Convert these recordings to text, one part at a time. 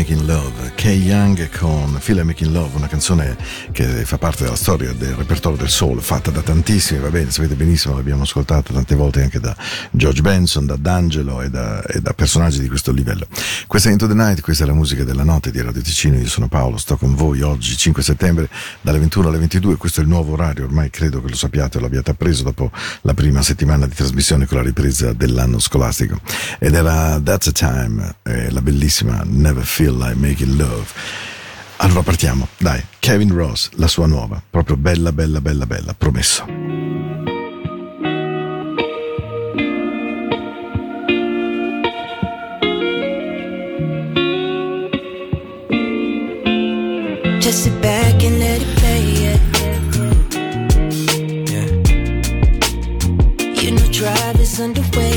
Making Love, Kay Young con Feel Like Making Love, una canzone che fa parte della storia del repertorio del soul, fatta da tantissimi, va bene, sapete benissimo, l'abbiamo ascoltata tante volte anche da George Benson, da D'Angelo e da, e da personaggi di questo livello. Questa è Into the Night, questa è la musica della notte di Radio Ticino, io sono Paolo, sto con voi oggi 5 settembre dalle 21 alle 22, questo è il nuovo orario, ormai credo che lo sappiate o l'abbiate appreso dopo la prima settimana di trasmissione con la ripresa dell'anno scolastico. Ed era That's a Time, eh, la bellissima Never Feel Like Making Love. Allora partiamo, dai, Kevin Ross, la sua nuova, proprio bella, bella, bella, bella, promesso. Just sit back and let it play, yeah. yeah. You know, drive is underway,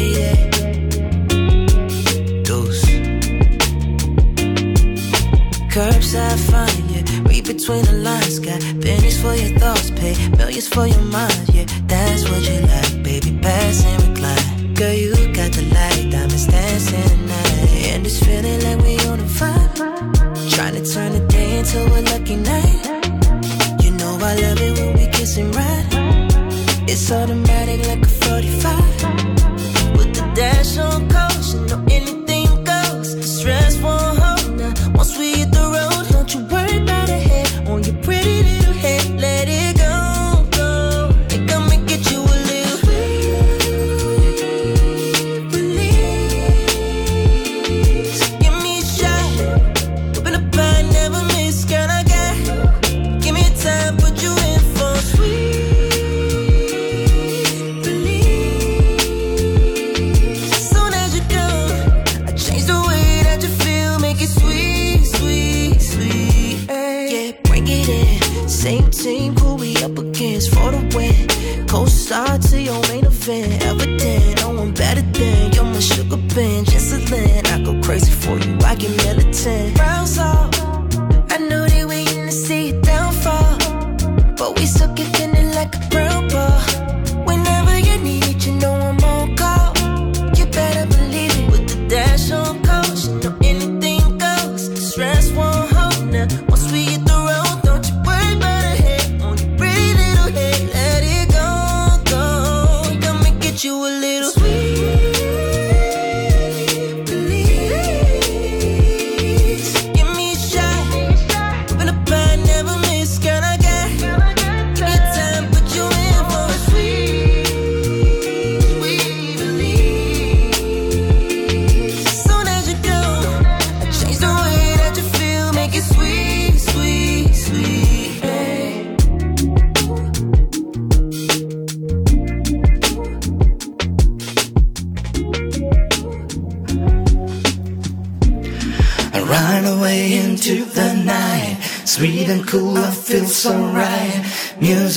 Curbside fine, yeah. Read between the lines, got pennies for your thoughts, pay millions for your mind, yeah. That's what you like, baby. Pass and recline. Girl, you got the light, diamonds dancing tonight, and it's feeling like we on a vibe. Trying to turn the day into a lucky night. You know I love it when we kiss and ride. It's automatic like a 45. With the dash on caution,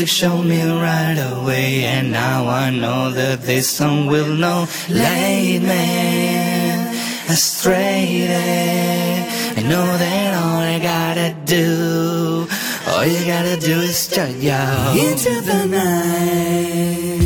Showed me right away, and now I know that this song will know. Lead me astray. I know that all I gotta do, all you gotta do is turn you into the night.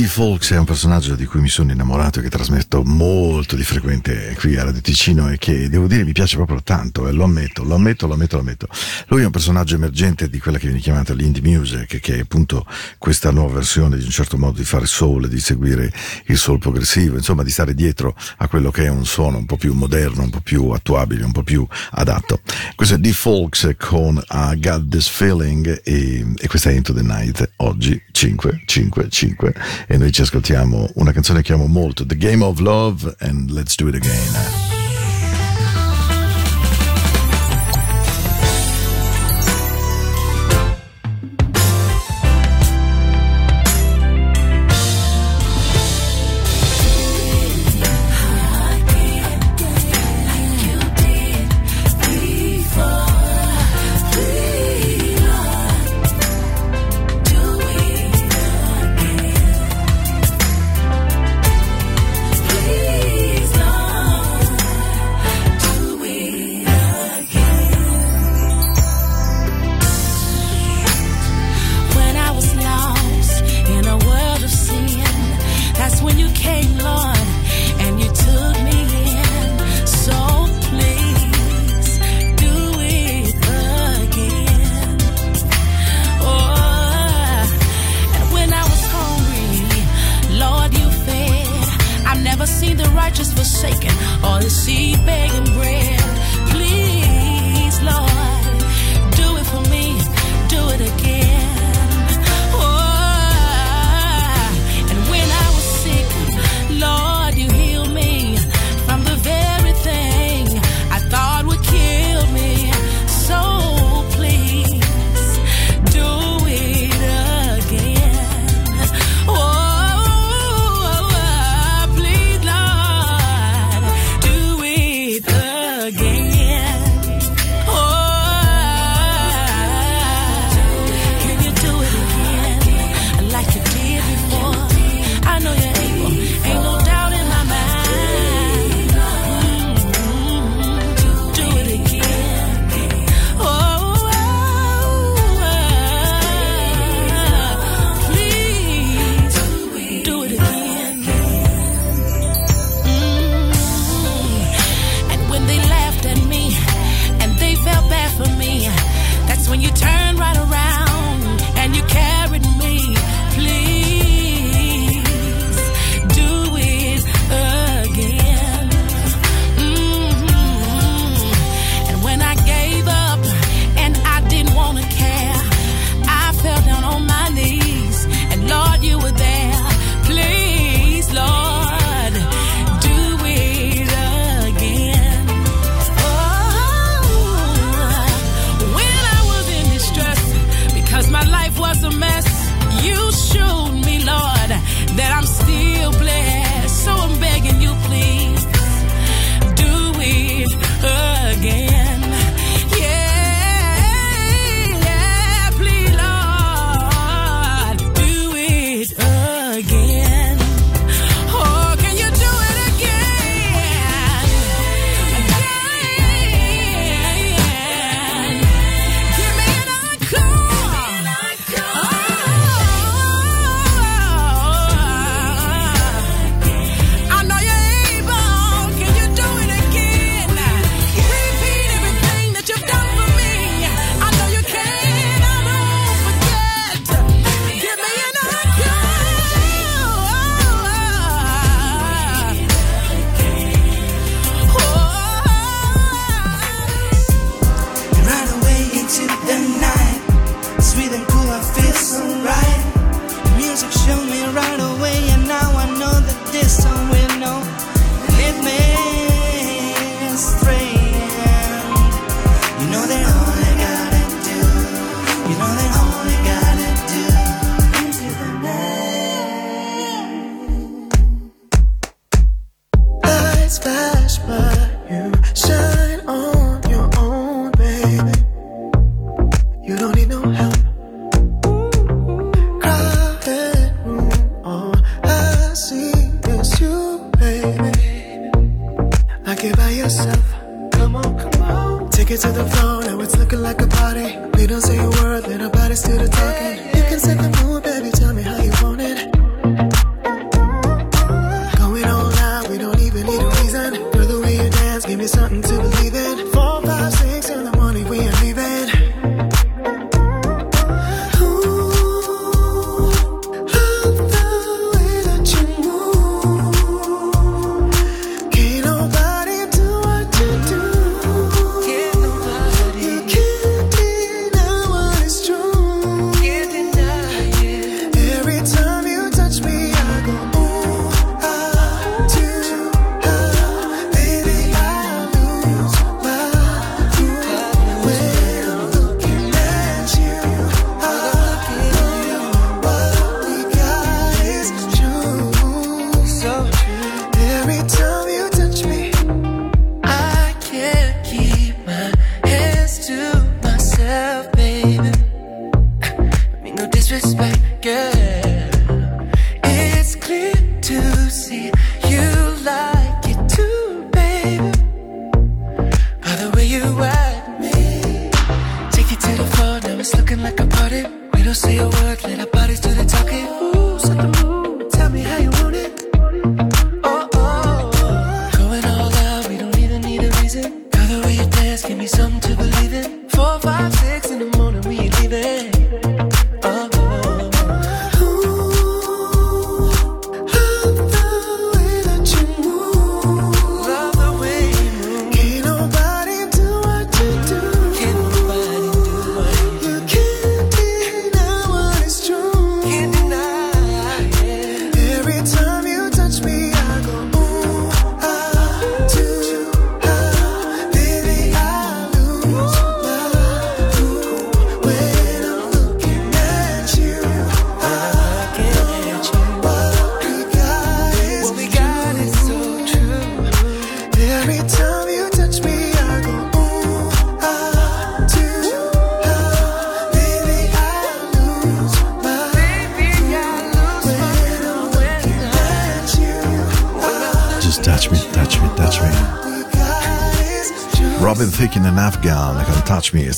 Lo sapete che D. Folks è un personaggio di cui mi sono innamorato e che trasmetto molto di frequente qui a Radio Ticino e che devo dire mi piace proprio tanto, e lo ammetto, lo ammetto, lo ammetto, lo ammetto. Lui è un personaggio emergente di quella che viene chiamata l'indie music, che è appunto questa nuova versione di un certo modo di fare soul, di seguire il soul progressivo, insomma di stare dietro a quello che è un suono un po' più moderno, un po' più attuabile, un po' più adatto. Questo è D. Folks con I Got This Feeling e, e questa è Into the Night, oggi 5, 5, 5 e noi ci ascoltiamo una canzone che amo molto, The Game of Love and Let's Do It Again.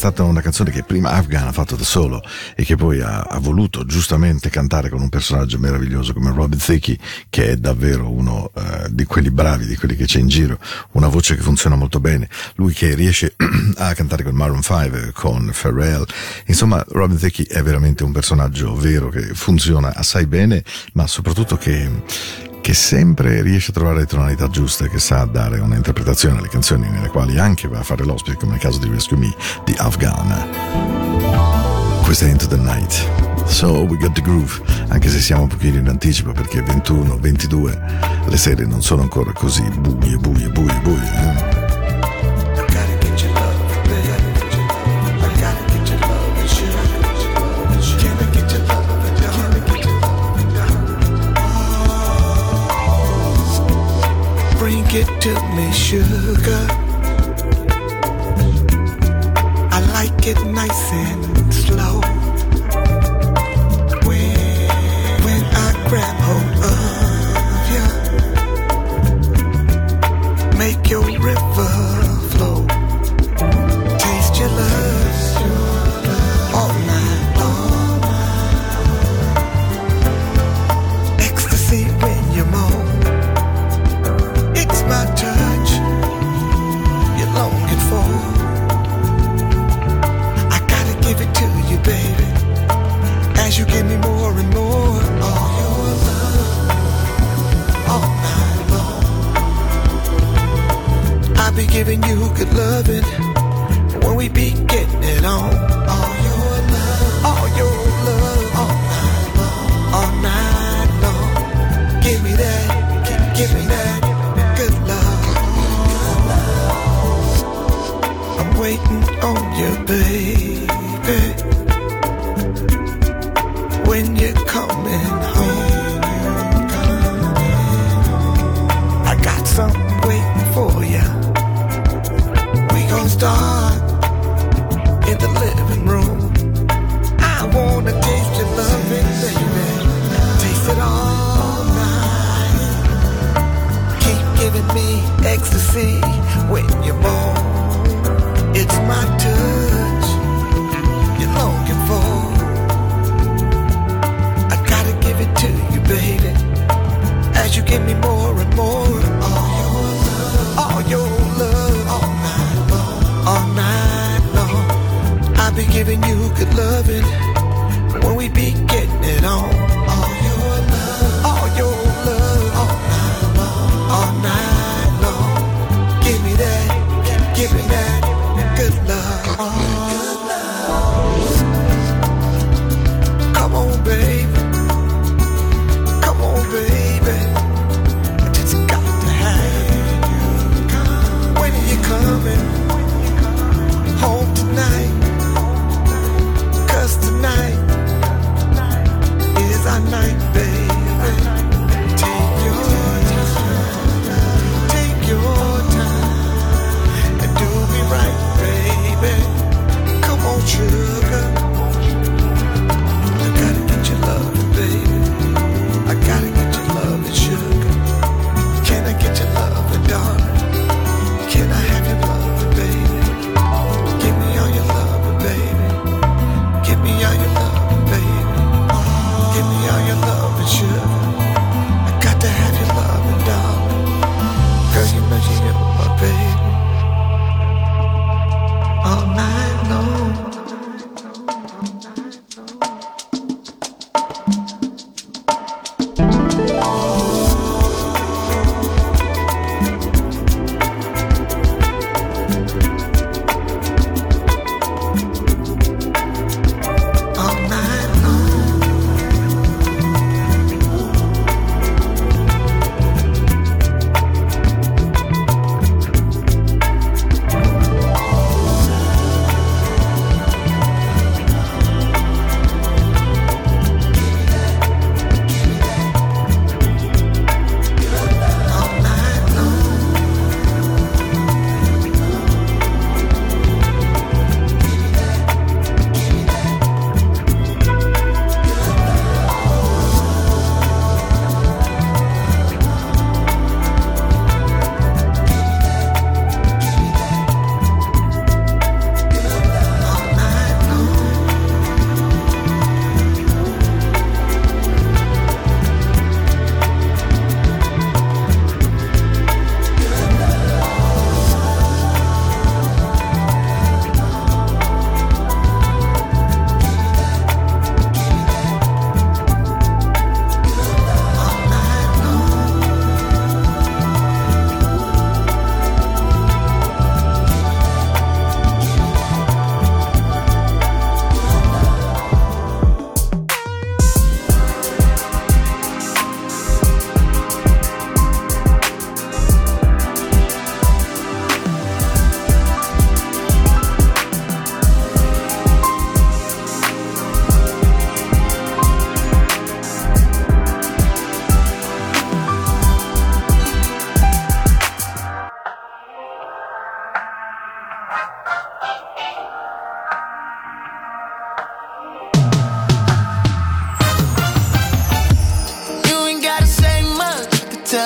stata una canzone che prima Afghan ha fatto da solo e che poi ha, ha voluto giustamente cantare con un personaggio meraviglioso come Robin Thicke, che è davvero uno eh, di quelli bravi, di quelli che c'è in giro, una voce che funziona molto bene. Lui che riesce a cantare con Maroon 5, con Pharrell. Insomma, Robin Thicke è veramente un personaggio vero che funziona assai bene, ma soprattutto che che sempre riesce a trovare le tonalità giuste, che sa dare un'interpretazione alle canzoni nelle quali anche va a fare l'ospite, come nel caso di Rescue Me di Afghan. Questa è Into the Night. So we got the groove, anche se siamo un pochino in anticipo perché 21-22 le sere non sono ancora così buie, buie, buie, buie. Eh? It to me, sugar. I like it nice and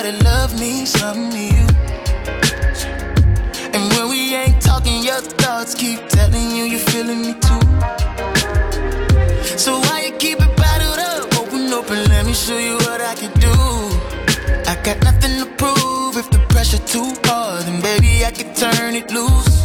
that love something to you. And when we ain't talking, your thoughts keep telling you you're feeling me too. So why you keep it bottled up? Open and let me show you what I can do. I got nothing to prove. If the pressure too hard, then baby I can turn it loose.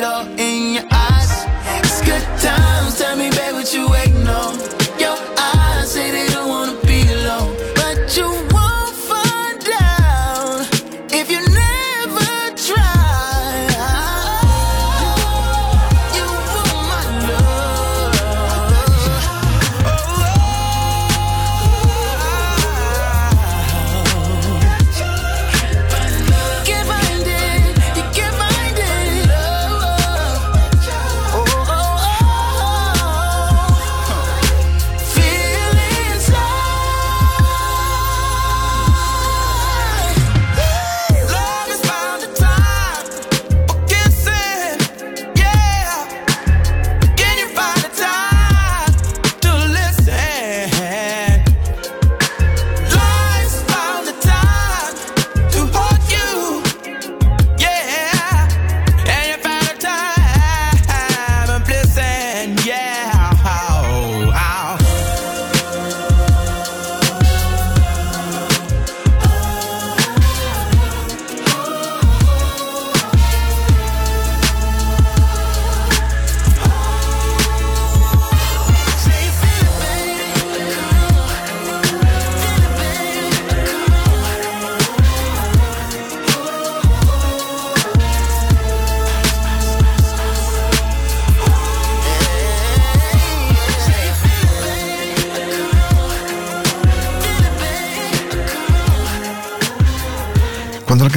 It all in your eyes. It's good times. Tell me, babe, what you waiting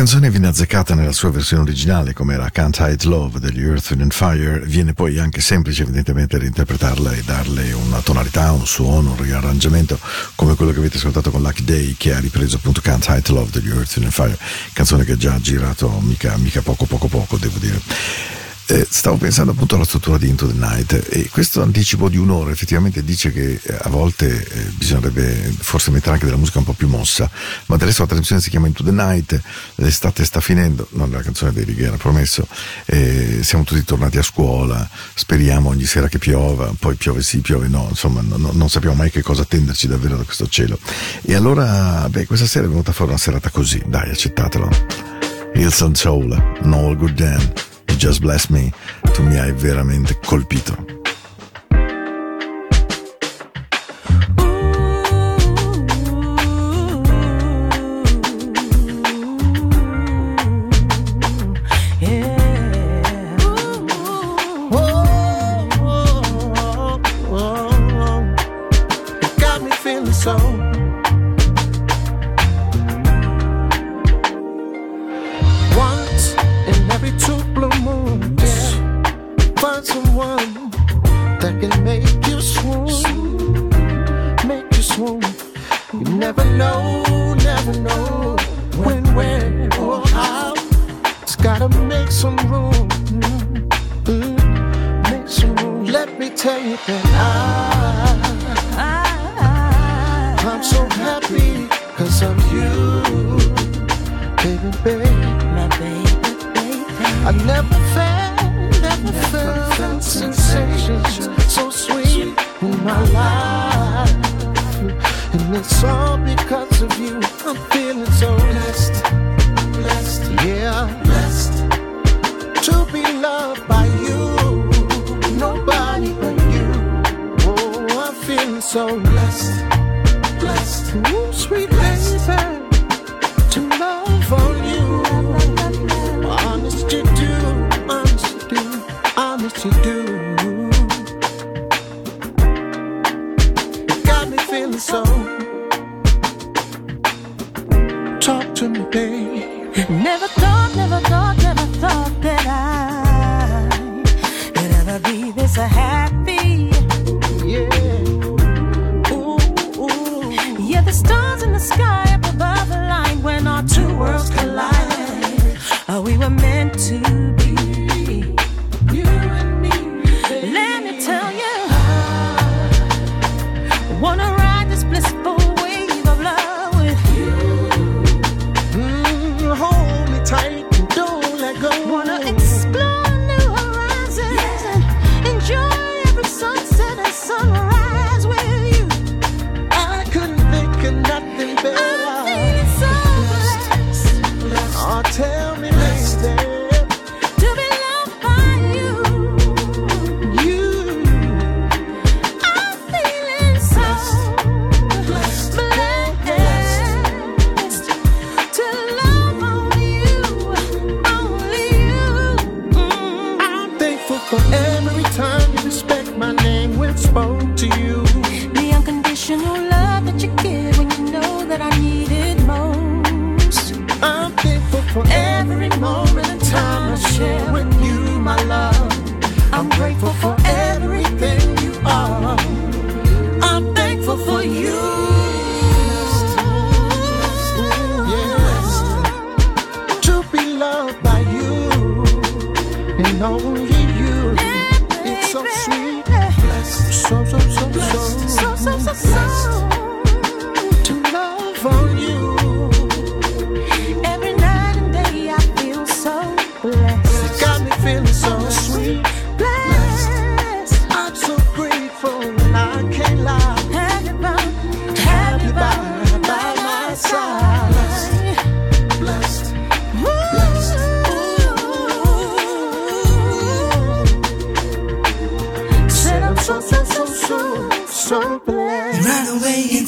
canzone viene azzeccata nella sua versione originale, come era Can't Hide Love degli Earth, and Fire, viene poi anche semplice evidentemente reinterpretarla e darle una tonalità, un suono, un riarrangiamento, come quello che avete ascoltato con Lucky Day, che ha ripreso appunto Can't Hide Love degli Earth, and Fire, canzone che ha già girato mica, mica poco poco poco, devo dire. Eh, stavo pensando appunto alla struttura di Into the Night e questo anticipo di un'ora effettivamente dice che eh, a volte eh, bisognerebbe forse mettere anche della musica un po' più mossa, ma adesso la trasmissione si chiama Into the Night, l'estate sta finendo, non la canzone dei Righiera, promesso, eh, siamo tutti tornati a scuola, speriamo ogni sera che piova, poi piove sì, piove no, insomma no- no- non sappiamo mai che cosa attenderci davvero da questo cielo. E allora, beh, questa sera è venuta fuori una serata così, dai, accettatelo. Hills and Soul, Goodman, You Just Bless Me, tu mi hai veramente colpito. be this a happy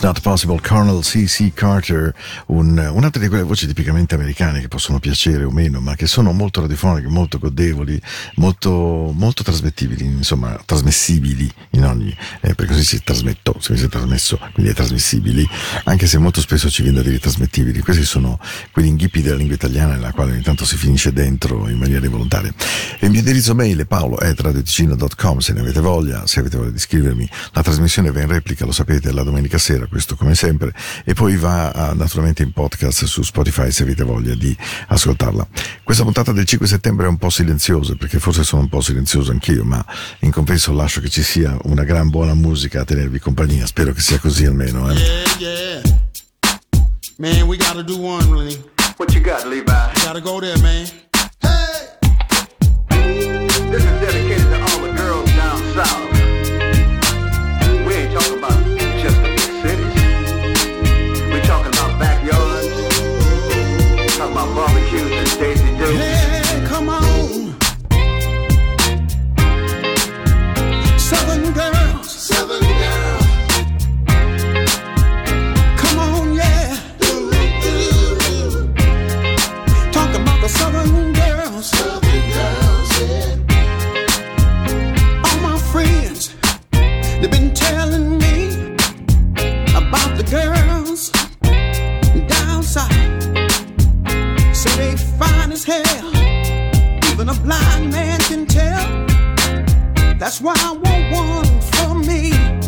Not Possible, Colonel C.C. Carter, un, un'altra di quelle voci tipicamente americane che possono piacere o meno, ma che sono molto radiofoniche, molto godevoli, molto, molto trasmettibili, insomma, trasmessibili in ogni, eh, perché così si trasmetto, si è trasmesso, quindi è trasmissibili, anche se molto spesso ci viene da dire trasmettibili. Questi sono quegli inghippi della lingua italiana nella quale ogni tanto si finisce dentro in maniera volontaria. E il mio indirizzo mail è paolo.radioticino.com se ne avete voglia, se avete voglia di scrivermi. La trasmissione va in replica, lo sapete, la domenica sera, questo come sempre, e poi va ah, naturalmente in podcast su Spotify se avete voglia di ascoltarla. Questa puntata del 5 settembre è un po' silenziosa, perché forse sono un po' silenzioso anch'io, ma in compenso lascio che ci sia una gran buona musica a tenervi compagnia, spero che sia così almeno. Eh. Yeah, yeah. Man, we gotta do one, really. What you got, Levi? Gotta go there, man. This is dedicated to all the girls down south. Can tell. That's why I want one for me.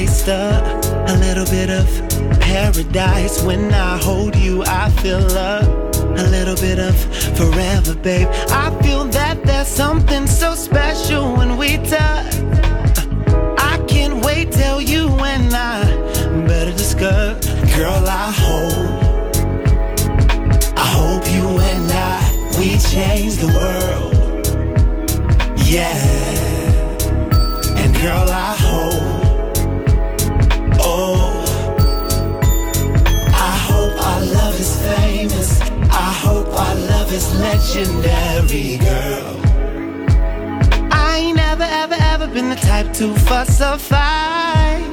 You, taste a, little bit of paradise. When I hold you, I feel a, a little bit of forever, babe. I feel that there's something so special when we touch. I can't wait till you and I better discuss. Girl, I hope, I hope you and I, we change the world. Yeah. And girl, I hope, hope our love is legendary, girl. I ain't never, ever, ever been the type to fuss or fight.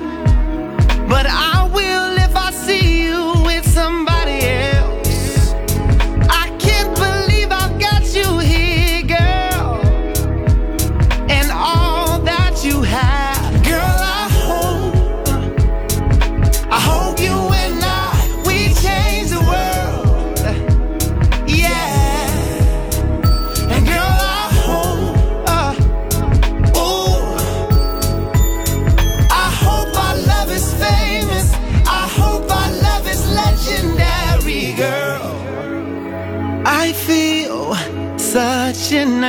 But I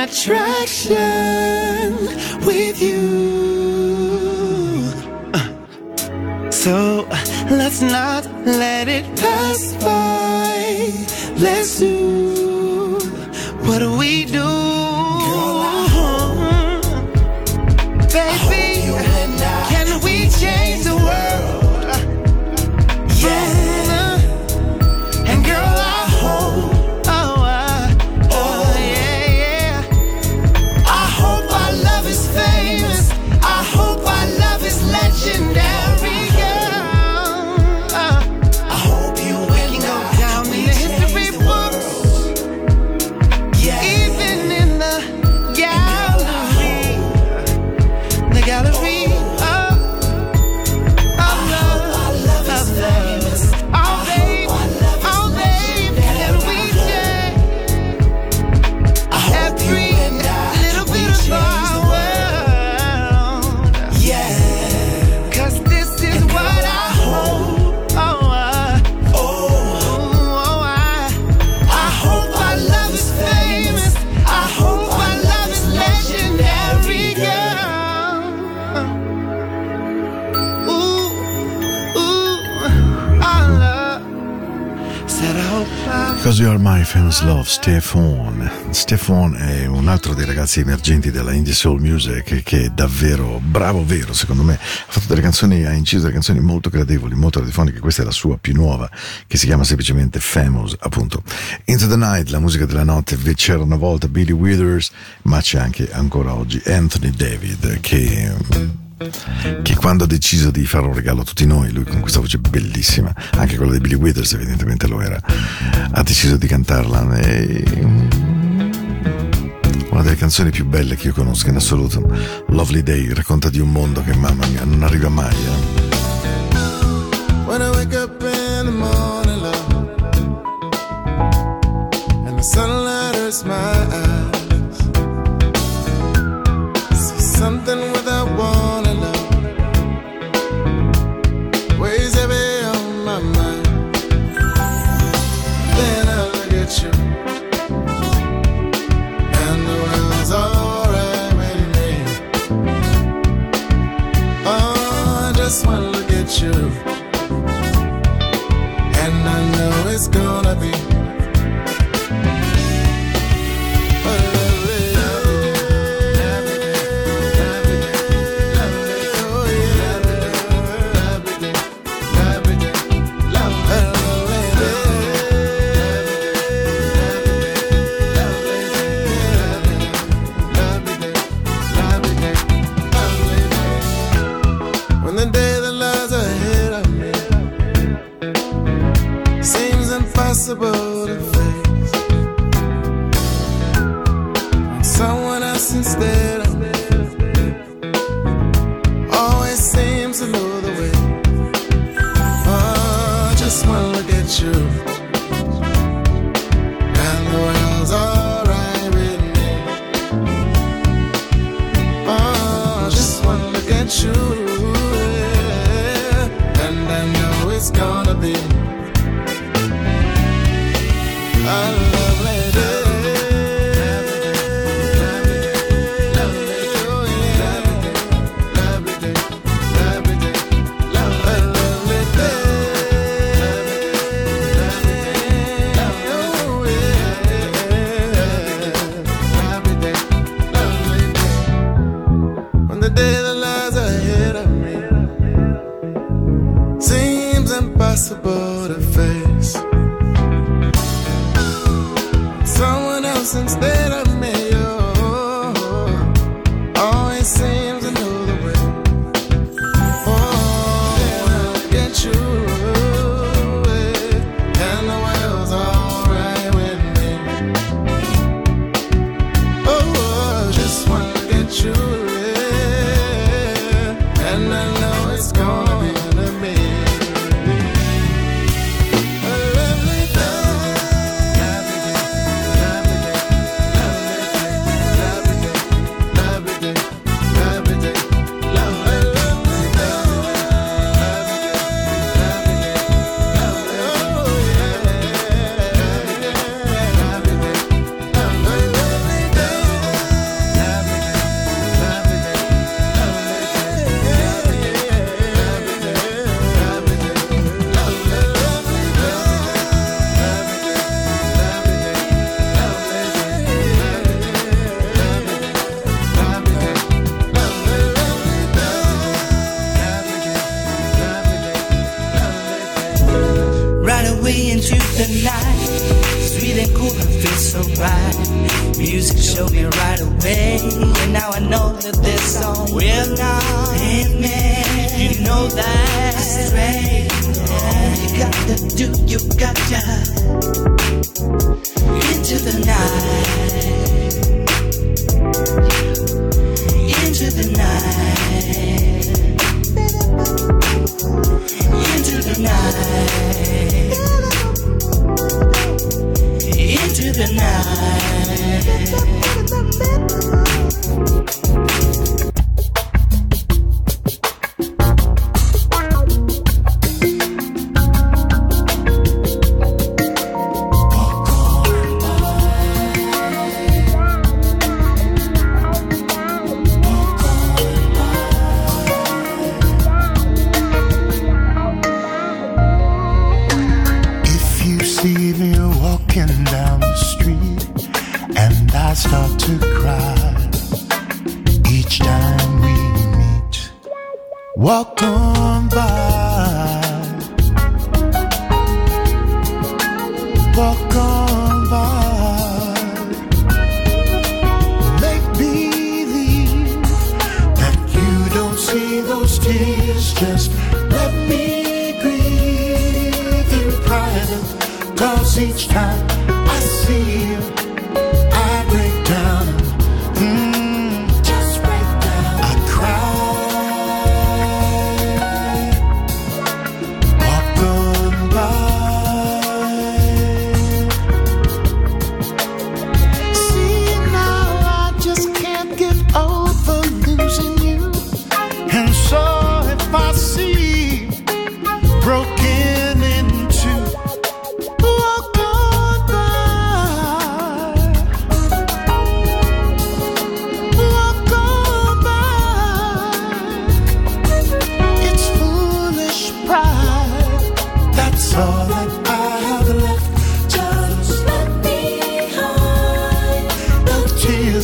attraction with you. So let's not let it pass by. Let's do Stefan. Stefan è un altro dei ragazzi emergenti della indie soul music che è davvero bravo, vero, secondo me. Ha fatto delle canzoni, ha inciso delle canzoni molto gradevoli, molto radiofoniche. Questa è la sua più nuova, che si chiama semplicemente Famous, appunto. Into the Night, la musica della notte. C'era una volta Billy Withers, ma c'è anche ancora oggi Anthony David, che che quando ha deciso di fare un regalo a tutti noi, lui con questa voce bellissima, anche quella di Billy Withers evidentemente lo era, ha deciso di cantarla. E... Una delle canzoni più belle che io conosco in assoluto, Lovely Day, racconta di un mondo che mamma mia non arriva mai. eh.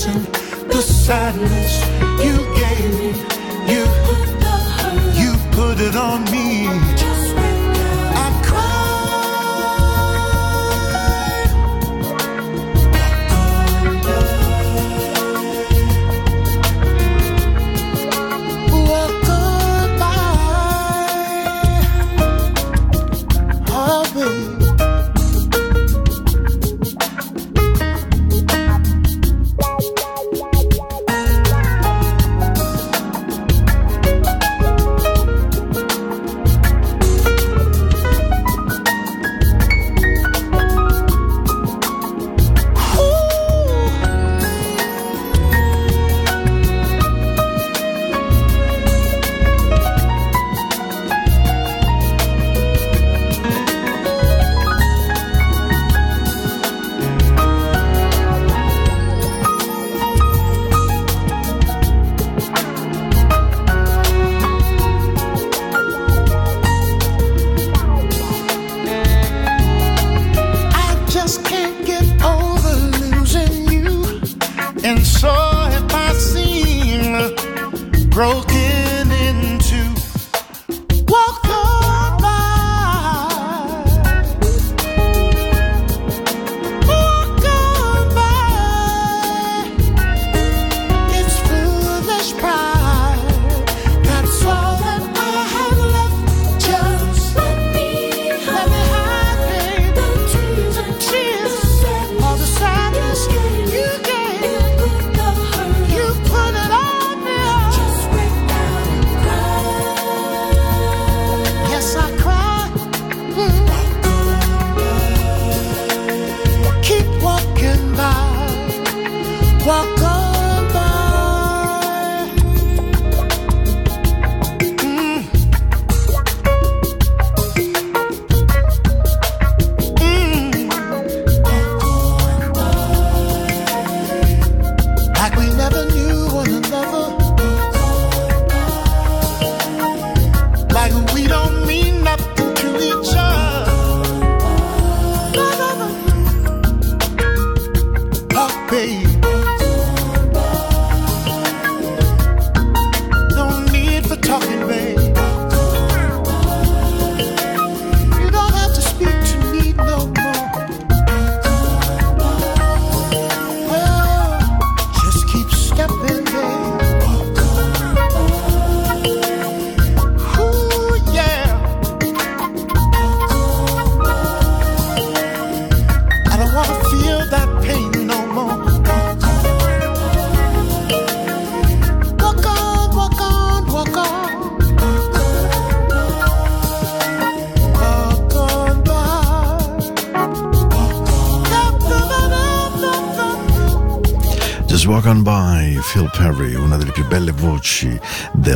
The sadness you gave, you, you put it on me.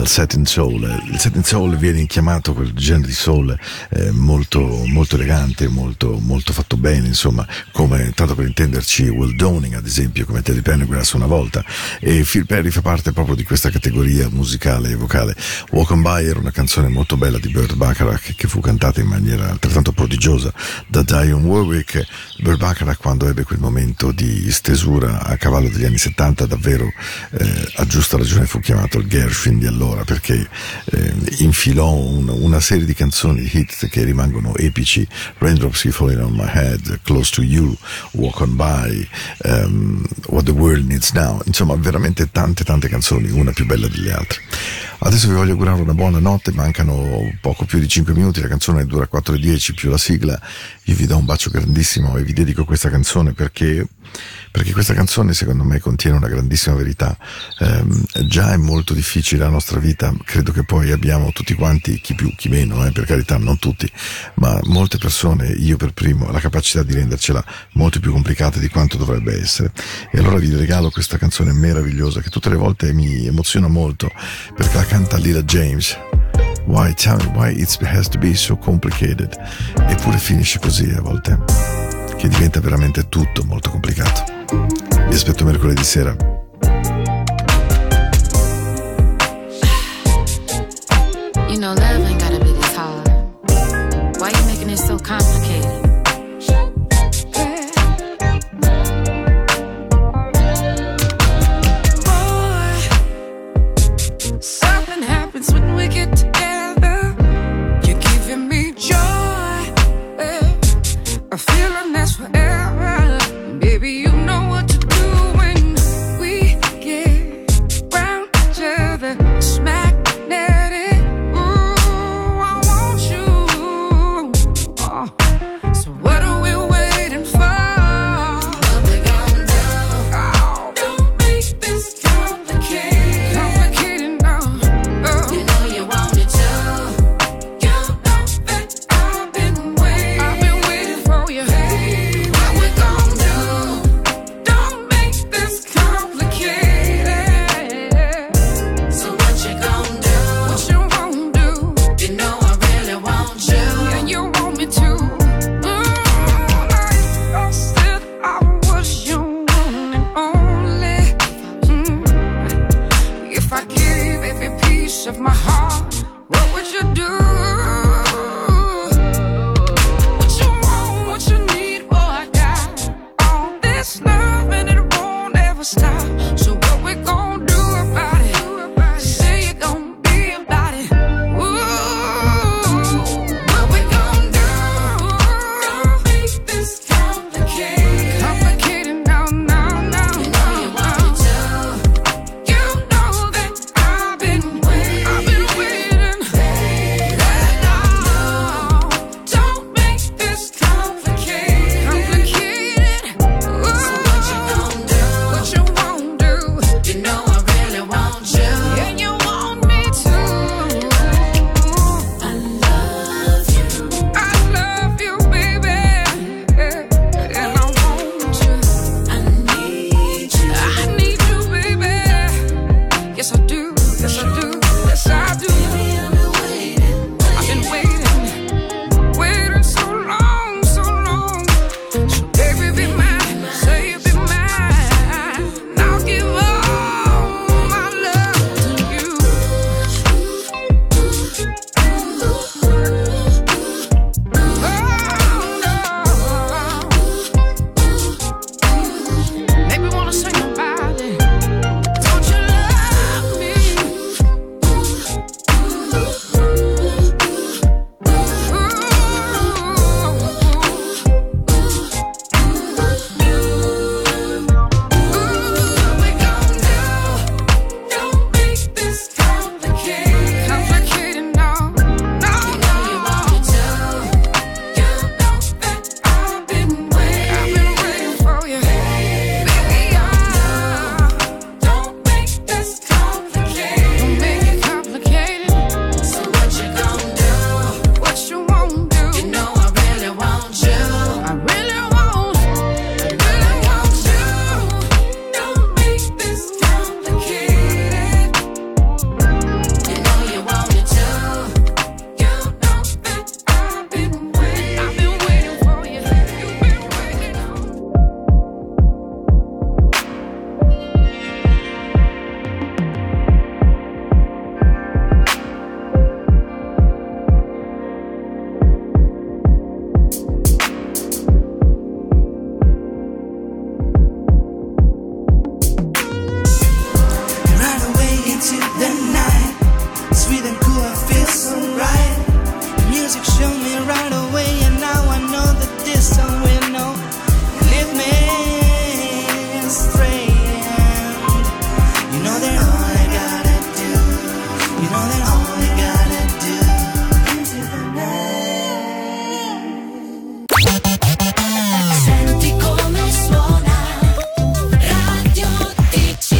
Del Setting Soul. Il Setting Soul viene chiamato quel genere di soul eh, molto, molto elegante, molto, molto fatto bene, insomma, come, tanto per intenderci, Will Downing, ad esempio, come Teddy Pendergrass una volta, e Phil Perry fa parte proprio di questa categoria musicale e vocale. Walk On By era una canzone molto bella di Burt Bacharach che fu cantata in maniera altrettanto prodigiosa da Dionne Warwick. Burt Bacharach quando ebbe quel momento di stesura a cavallo degli anni 70 davvero eh, a giusta ragione fu chiamato il Gershwin di allora perché eh, infilò un- una serie di canzoni hit che rimangono epici. Raindrops Keep Falling on My Head Close to You Walk On By ehm, What the World Needs Now. Insomma veramente tante tante canzoni una più bella delle altre adesso vi voglio augurare una buona notte mancano poco più di 5 minuti la canzone dura 4.10 più la sigla io vi do un bacio grandissimo e vi dedico questa canzone perché perché questa canzone secondo me contiene una grandissima verità. Ehm, già è molto difficile la nostra vita, credo che poi abbiamo tutti quanti, chi più, chi meno, eh, per carità, non tutti, ma molte persone, io per primo, la capacità di rendercela molto più complicata di quanto dovrebbe essere. E allora vi regalo questa canzone meravigliosa che tutte le volte mi emoziona molto perché la canta Lila James. Why, tell me why it has to be so complicated? Eppure finisce così a volte, che diventa veramente tutto molto complicato. Vi aspetto mercoledì sera.